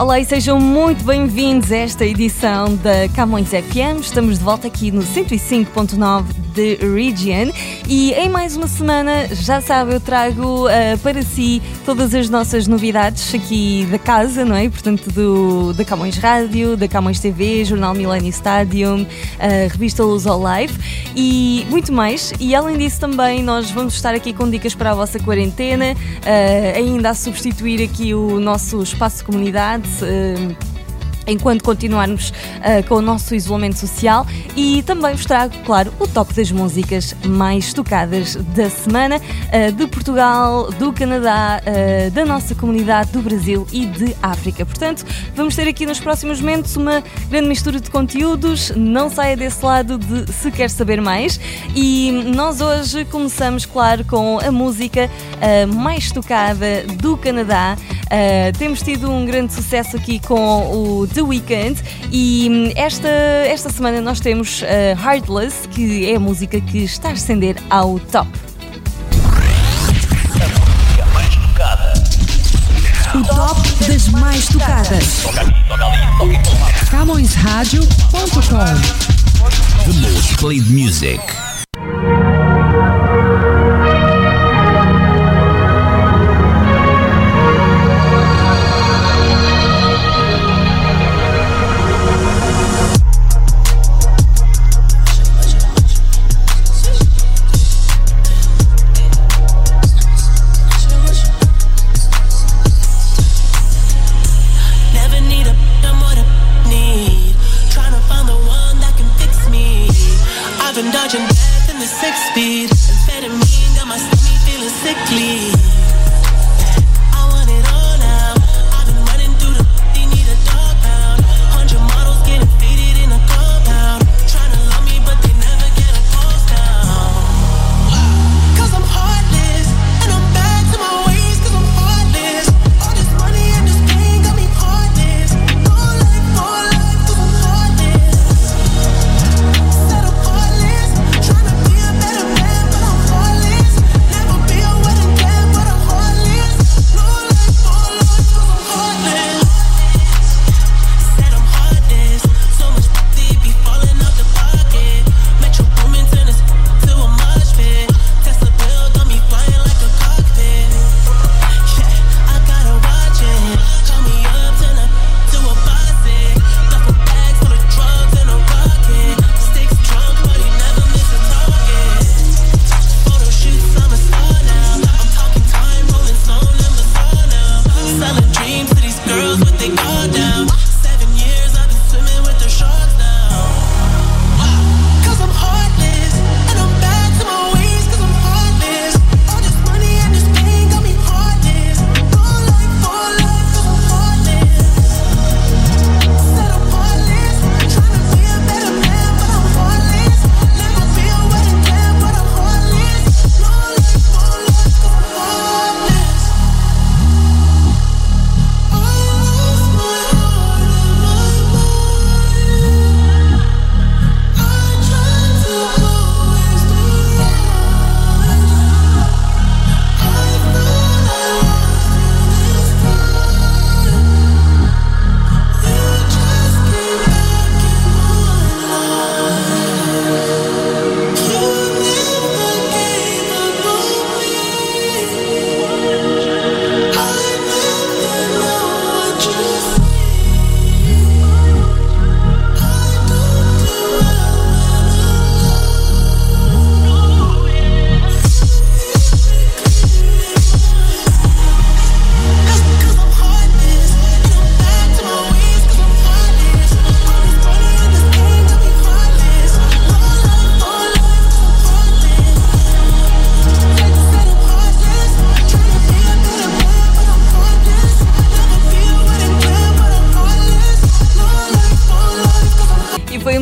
Olá e sejam muito bem-vindos a esta edição da Camões FM. Estamos de volta aqui no 105.9 de Region e em mais uma semana, já sabe, eu trago uh, para si todas as nossas novidades aqui da casa, não é? Portanto, do, da Camões Rádio, da Camões TV, Jornal Millennium Stadium, uh, Revista Luz ao Live e muito mais. E além disso, também nós vamos estar aqui com dicas para a vossa quarentena, uh, ainda a substituir aqui o nosso espaço de comunidade enquanto continuarmos uh, com o nosso isolamento social e também vos trago, claro, o top das músicas mais tocadas da semana uh, de Portugal, do Canadá, uh, da nossa comunidade, do Brasil e de África. Portanto, vamos ter aqui nos próximos momentos uma grande mistura de conteúdos. Não saia desse lado de se quer saber mais. E nós hoje começamos, claro, com a música mais tocada do Canadá. temos tido um grande sucesso aqui com o The Weeknd e hum, esta, esta semana nós temos uh, Heartless, que é a música que está a ascender ao top. O top das mais tocadas. CamõesRádio.com The most played music.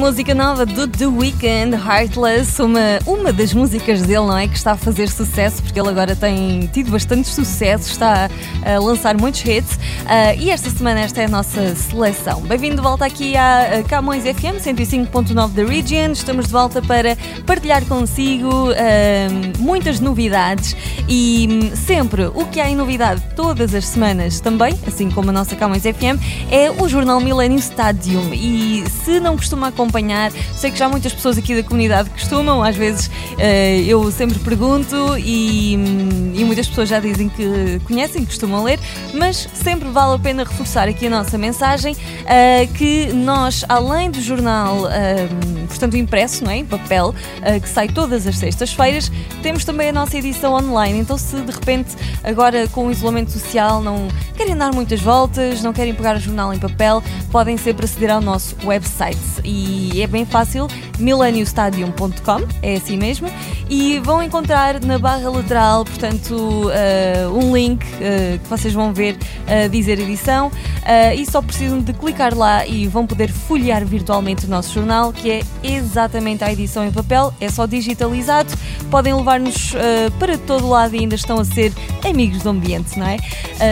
Música nova do The Weeknd, Heartless, uma, uma das músicas dele, não é? Que está a fazer sucesso, porque ele agora tem tido bastante sucesso, está a lançar muitos hits. Uh, e esta semana esta é a nossa seleção. Bem-vindo de volta aqui à Camões FM 105.9 da Region. Estamos de volta para partilhar consigo uh, muitas novidades e hum, sempre o que há em novidade todas as semanas também, assim como a nossa Camões FM, é o jornal Millennium Stadium. E se não costuma acompanhar, sei que já muitas pessoas aqui da comunidade costumam, às vezes uh, eu sempre pergunto e, e, muitas pessoas já dizem que conhecem, que costumam ler, mas sempre vale a pena reforçar aqui a nossa mensagem uh, que nós, além do jornal, uh, portanto impresso, não é? em papel, que sai todas as sextas-feiras, temos também a nossa edição online. Então, se de repente agora com o isolamento social não querem dar muitas voltas, não querem pegar o jornal em papel, podem sempre aceder ao nosso website e é bem fácil, millenniumstadium.com, é assim mesmo, e vão encontrar na barra lateral, portanto, uh, um link uh, que vocês vão ver uh, dizer edição e só precisam de clicar lá e vão poder folhear virtualmente o nosso jornal, que é exatamente a edição em papel, é só digitalizado, podem levar-nos para todo lado e ainda estão a ser amigos do ambiente, não é?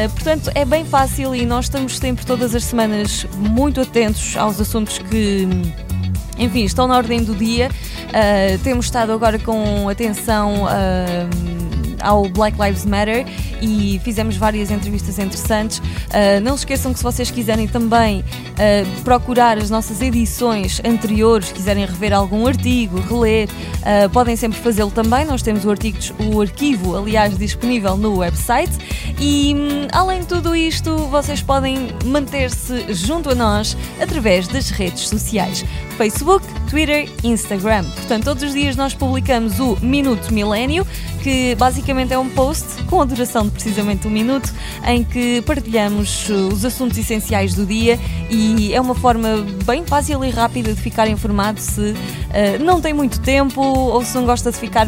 portanto, é bem fácil e nós estamos sempre todas as semanas muito atentos aos assuntos que enfim, estão na ordem do dia. Uh, temos estado agora com atenção uh, ao Black Lives Matter e fizemos várias entrevistas interessantes. Uh, não se esqueçam que se vocês quiserem também uh, procurar as nossas edições anteriores, quiserem rever algum artigo, reler, uh, podem sempre fazê-lo também. Nós temos o, artigo, o arquivo, aliás, disponível no website. E um, além de tudo isto, vocês podem manter-se junto a nós através das redes sociais. Facebook, Twitter, Instagram. Portanto, todos os dias nós publicamos o Minuto Milênio, que basicamente é um post com a duração de precisamente um minuto, em que partilhamos os assuntos essenciais do dia e é uma forma bem fácil e rápida de ficar informado se uh, não tem muito tempo ou se não gosta de ficar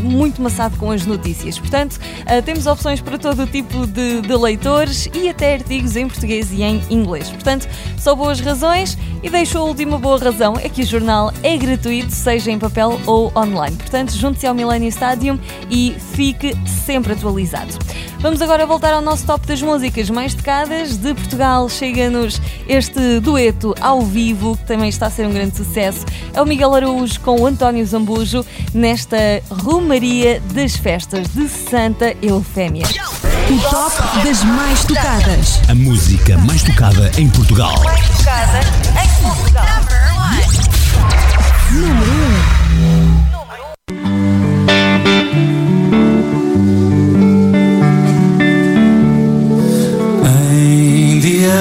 muito maçado com as notícias. Portanto, uh, temos opções para todo o tipo de, de, leitores e até artigos em português e em inglês. Portanto, só boas razões e deixo a última boa razão é que o jornal é gratuito, seja em papel ou online. Portanto, junte-se ao Millennium Stadium e fique sempre atualizado. Vamos agora voltar ao nosso top das músicas mais tocadas de Portugal. Chega-nos este dueto ao vivo, que também está a ser um grande sucesso. É o Miguel Araújo com o António Zambujo nesta Romaria das Festas de Santa Eufémia. O top das mais tocadas. A música mais tocada em Portugal. Mais tocada em Portugal.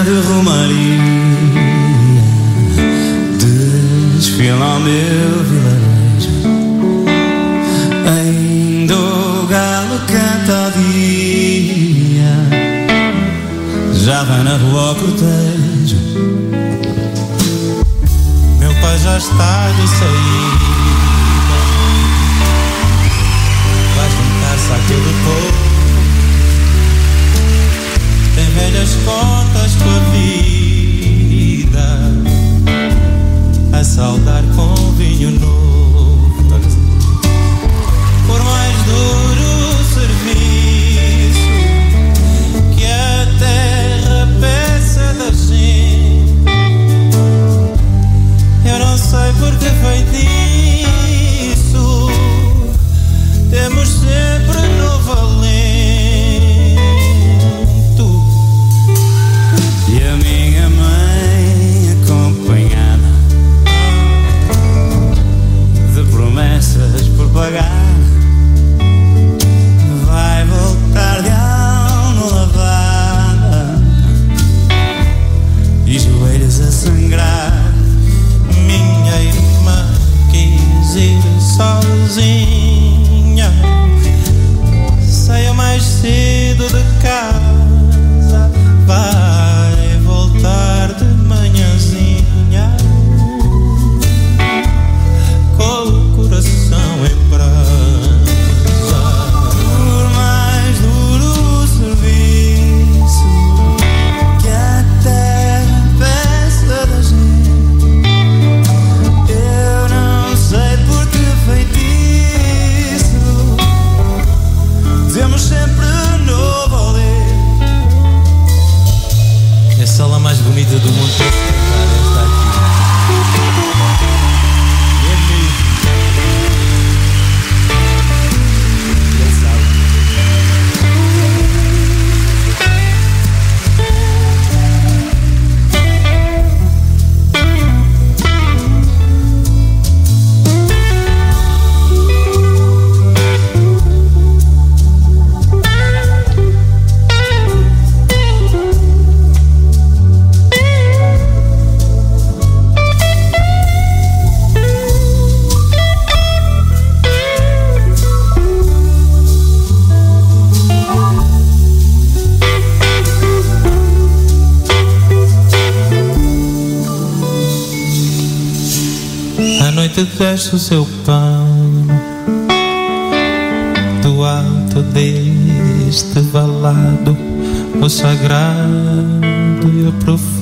De Romaria desfila ao meu vilarejo. Ainda o galo canta ao dia Já vai na rua ao cortejo. Meu pai já está de saída. Vai juntar-se àquele povo velhas contas com a vida. A saudar com vinho novo sangrar. Minha irmã quis ir sozinha. Saia mais cedo de casa. Deste o seu pão do alto deste valado, o sagrado e o profano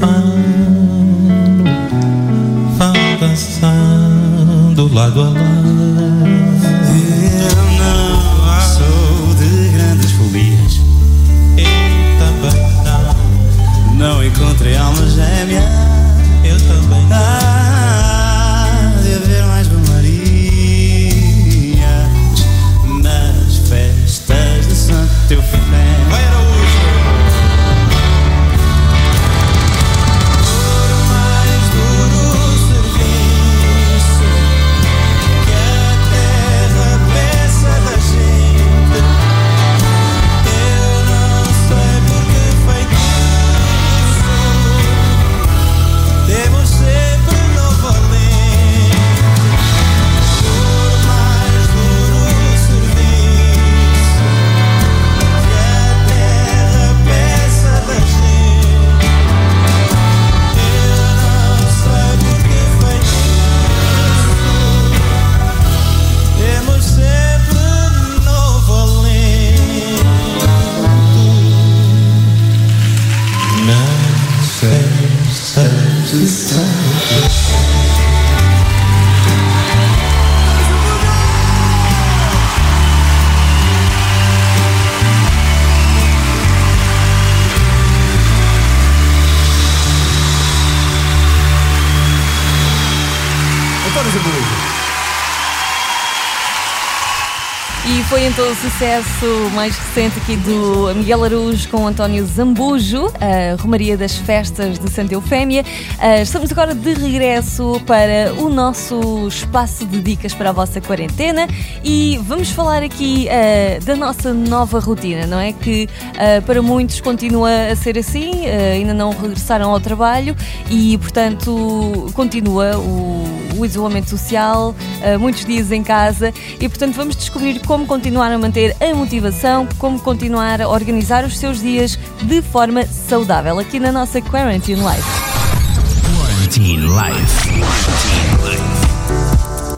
vão dançando lado a lado. O sucesso mais recente aqui do Miguel Araújo com António Zambujo, a Romaria das Festas de Santa Eufémia. Ah, Estamos agora de regresso para o nosso espaço de dicas para a vossa quarentena e vamos falar aqui ah, da nossa nova rotina, não é? Que ah, para muitos continua a ser assim, ah, ainda não regressaram ao trabalho e, portanto, continua o o isolamento social, uh, muitos dias em casa e, portanto, vamos descobrir como continuar a manter a motivação, como continuar a organizar os seus dias de forma saudável aqui na nossa Quarantine Life. Quarantine Life.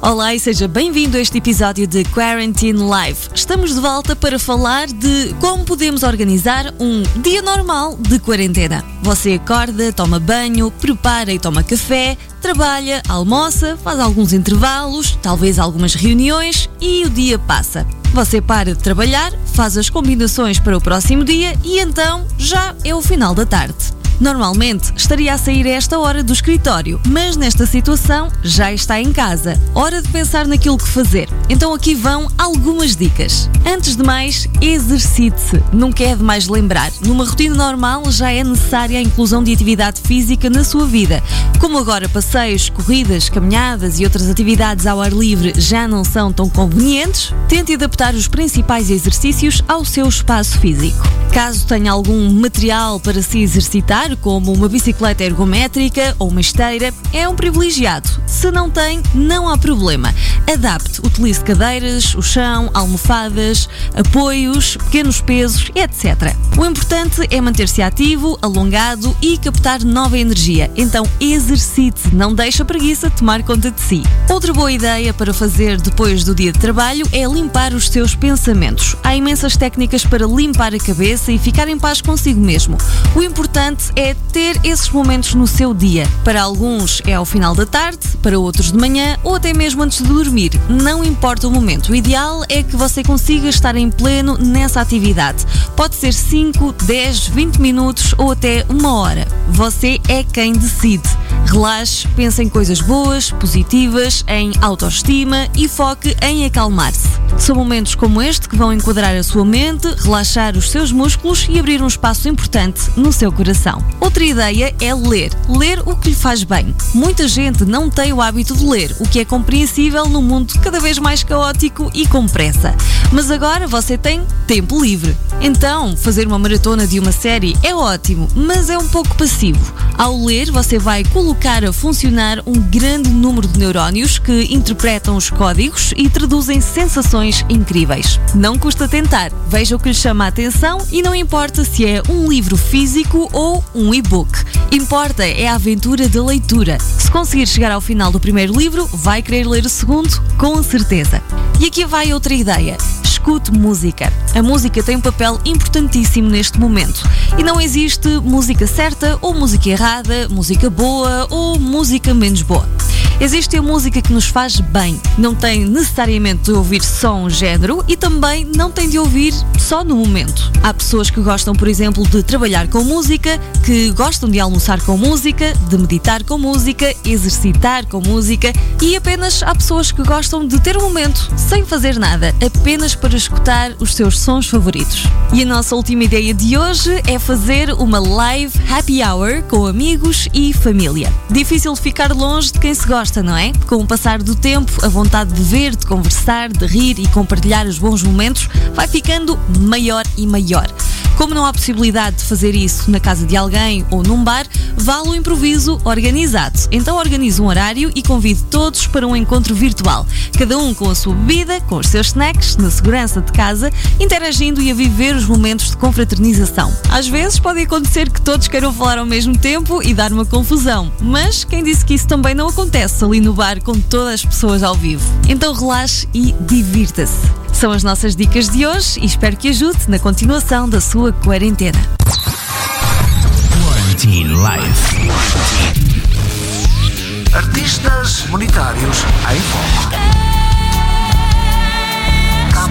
Olá e seja bem-vindo a este episódio de Quarantine Live. Estamos de volta para falar de como podemos organizar um dia normal de quarentena. Você acorda, toma banho, prepara e toma café, trabalha, almoça, faz alguns intervalos, talvez algumas reuniões e o dia passa. Você para de trabalhar, faz as combinações para o próximo dia e então já é o final da tarde. Normalmente estaria a sair a esta hora do escritório, mas nesta situação já está em casa. Hora de pensar naquilo que fazer. Então aqui vão algumas dicas. Antes de mais, exercite-se. Nunca é demais lembrar. Numa rotina normal já é necessária a inclusão de atividade física na sua vida. Como agora passeios, corridas, caminhadas e outras atividades ao ar livre já não são tão convenientes, tente adaptar os principais exercícios ao seu espaço físico. Caso tenha algum material para se exercitar, como uma bicicleta ergométrica ou uma esteira, é um privilegiado. Se não tem, não há problema. Adapte, utilize cadeiras, o chão, almofadas, apoios, pequenos pesos, etc. O importante é manter-se ativo, alongado e captar nova energia. Então exercite, não deixe a preguiça tomar conta de si. Outra boa ideia para fazer depois do dia de trabalho é limpar os seus pensamentos. Há imensas técnicas para limpar a cabeça e ficar em paz consigo mesmo. O importante é ter esses momentos no seu dia. Para alguns é ao final da tarde, para outros de manhã ou até mesmo antes de dormir. Não importa o momento. O ideal é que você consiga estar em pleno nessa atividade. Pode ser 5, 10, 20 minutos ou até uma hora. Você é quem decide. Relaxe, pense em coisas boas, positivas, em autoestima e foque em acalmar-se. São momentos como este que vão enquadrar a sua mente, relaxar os seus músculos e abrir um espaço importante no seu coração. Outra ideia é ler. Ler o que lhe faz bem. Muita gente não tem o hábito de ler, o que é compreensível num mundo cada vez mais caótico e com pressa. Mas agora você tem tempo livre. Então, fazer uma maratona de uma série é ótimo, mas é um pouco passivo. Ao ler, você vai colocar a funcionar um grande número de neurónios que interpretam os códigos e traduzem sensações incríveis. Não custa tentar, veja o que lhe chama a atenção e não importa se é um livro físico ou um e-book. Importa é a aventura da leitura. Se conseguir chegar ao final do primeiro livro, vai querer ler o segundo, com certeza. E aqui vai outra ideia escute música. A música tem um papel importantíssimo neste momento. E não existe música certa ou música errada, música boa ou música menos boa. Existe a música que nos faz bem. Não tem necessariamente de ouvir só um género e também não tem de ouvir só no momento. Há pessoas que gostam, por exemplo, de trabalhar com música, que gostam de almoçar com música, de meditar com música, exercitar com música e apenas há pessoas que gostam de ter um momento sem fazer nada, apenas para escutar os seus sons favoritos. E a nossa última ideia de hoje é fazer uma live happy hour com amigos e família. Difícil ficar longe de quem se gosta não é? Com o passar do tempo, a vontade de ver, de conversar, de rir e compartilhar os bons momentos vai ficando maior e maior. Como não há possibilidade de fazer isso na casa de alguém ou num bar, vale o improviso organizado. Então organize um horário e convide todos para um encontro virtual. Cada um com a sua bebida, com os seus snacks, na segurança de casa, interagindo e a viver os momentos de confraternização. Às vezes pode acontecer que todos queiram falar ao mesmo tempo e dar uma confusão, mas quem disse que isso também não acontece ali no bar com todas as pessoas ao vivo? Então relaxe e divirta-se. São as nossas dicas de hoje e espero que ajude na continuação da sua quarentena. Quarantine Life. Artistas monetários em foco.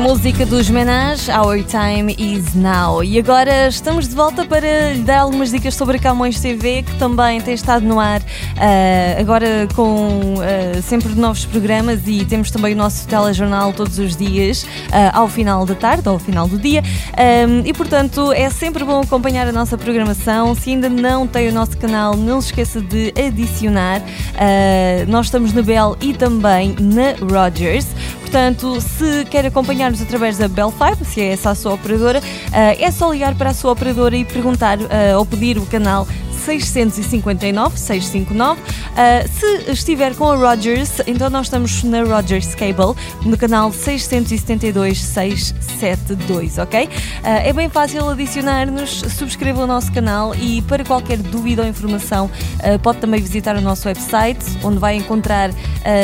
música dos Menage, Our Time Is Now. E agora estamos de volta para lhe dar algumas dicas sobre a Camões TV, que também tem estado no ar uh, agora com uh, sempre novos programas e temos também o nosso telejornal todos os dias, uh, ao final da tarde ou ao final do dia. Um, e portanto é sempre bom acompanhar a nossa programação. Se ainda não tem o nosso canal, não se esqueça de adicionar. nós estamos na Bell e também na Rogers. Portanto, se quer acompanhar-nos através da Bell 5, se é essa a sua operadora, é só ligar para a sua operadora e perguntar ou pedir o canal 659 659. Uh, se estiver com a Rogers, então nós estamos na Rogers Cable, no canal 672 672, ok? Uh, é bem fácil adicionar-nos, subscreva o nosso canal e para qualquer dúvida ou informação uh, pode também visitar o nosso website, onde vai encontrar uh,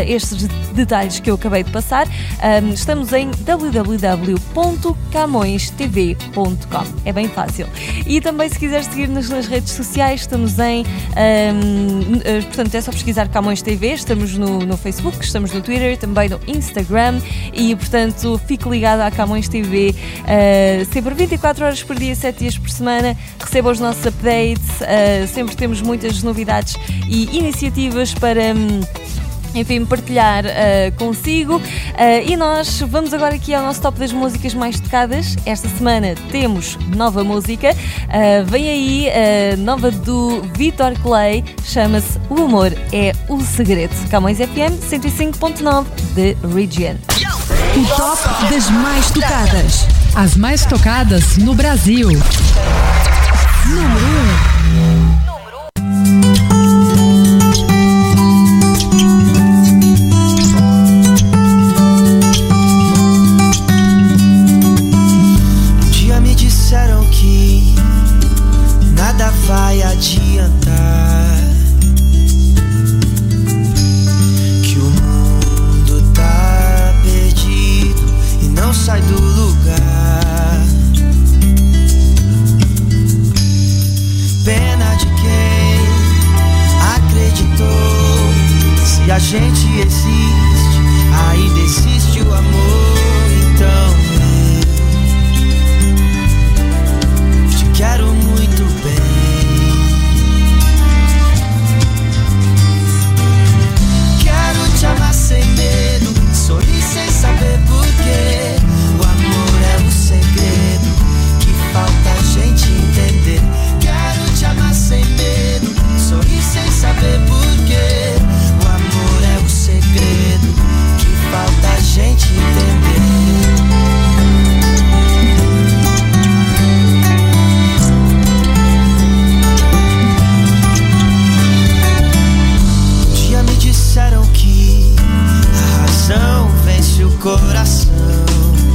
estes detalhes que eu acabei de passar. Um, estamos em www.camõestv.com. É bem fácil. E também se quiser seguir-nos nas redes sociais, estamos em. Um, eh, portanto, é só pesquisar Camões TV, estamos no, no Facebook, estamos no Twitter, também no Instagram e, portanto, fique ligado à Camões TV uh, sempre 24 horas por dia, 7 dias por semana. Receba os nossos updates, uh, sempre temos muitas novidades e iniciativas para. Um, enfim, partilhar uh, consigo. Uh, e nós vamos agora aqui ao nosso top das músicas mais tocadas. Esta semana temos nova música. Uh, vem aí a nova do Vitor Clay, chama-se O Amor é o Segredo. Camões FM 105.9 de Region. O top das mais tocadas. As mais tocadas no Brasil. Número 1. coração.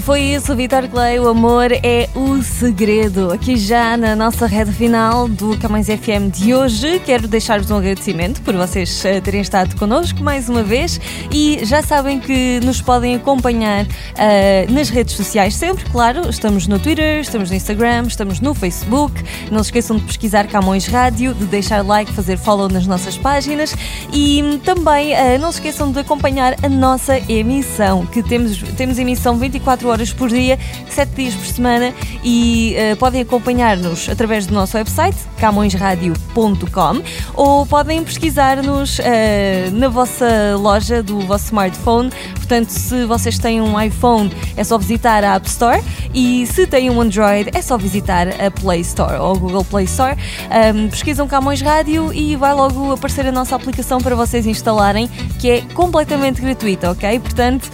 Foi isso, Vitor Clay. O amor é o segredo. Aqui já na nossa rede final do Camões FM de hoje, quero deixar-vos um agradecimento por vocês eh, terem estado connosco mais uma vez e já sabem que nos podem acompanhar uh, nas redes sociais sempre, claro. Estamos no Twitter, estamos no Instagram, estamos no Facebook. Não se esqueçam de pesquisar Camões Rádio, de deixar like, fazer follow nas nossas páginas e também uh, não se esqueçam de acompanhar a nossa emissão, que temos, temos emissão 24 horas por dia, 7 dias por semana e uh, podem acompanhar-nos através do nosso website camõesradio.com ou podem pesquisar-nos uh, na vossa loja do vosso smartphone. Portanto, se vocês têm um iPhone, é só visitar a App Store e se têm um Android, é só visitar a Play Store ou Google Play Store. Um, pesquisam Camões Rádio e vai logo aparecer a nossa aplicação para vocês instalarem, que é completamente gratuita, ok? Portanto,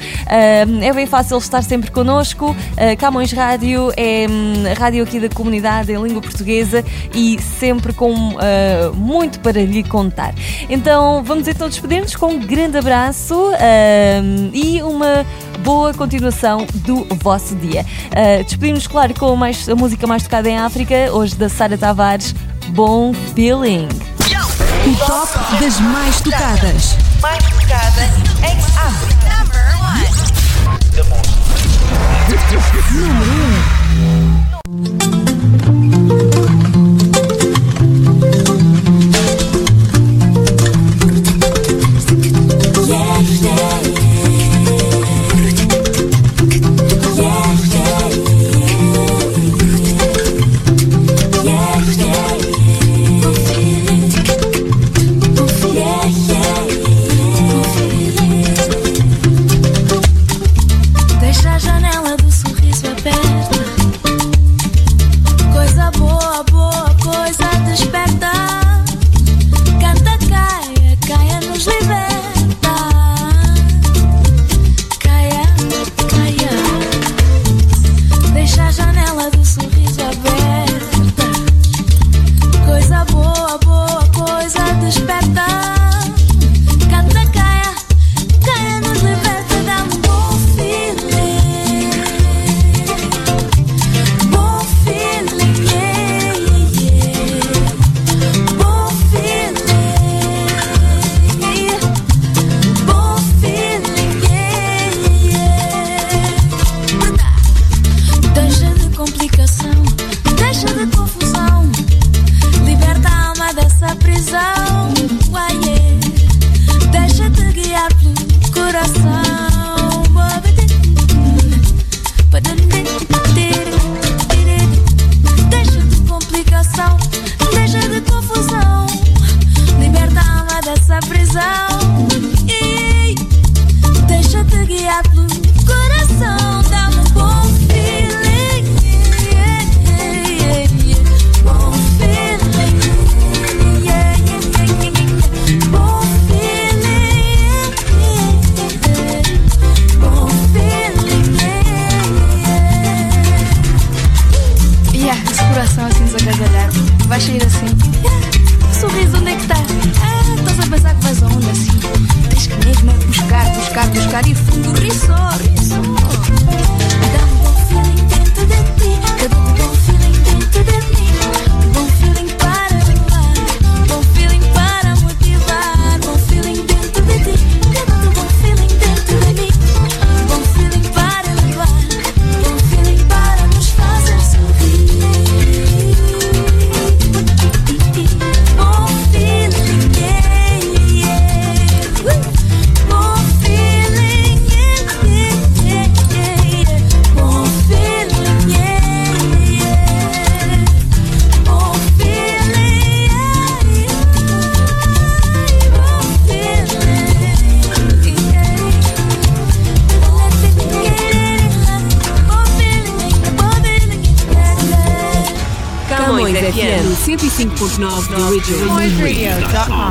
um, é bem fácil estar sempre connosco. Uh, Camões Rádio é um, a rádio aqui da comunidade em língua portuguesa e sempre com uh, muito para lhe contar. Então, vamos então despedir-nos com um grande abraço um, e uma boa continuação do vosso dia. Uh, Despedimos, claro, com mais, a música mais tocada em África, hoje da Sara Tavares, Bom Feeling. O top das mais tocadas. Mais tocada em África. Número 1 Дай шагать 105.9 do Original. Radio.com.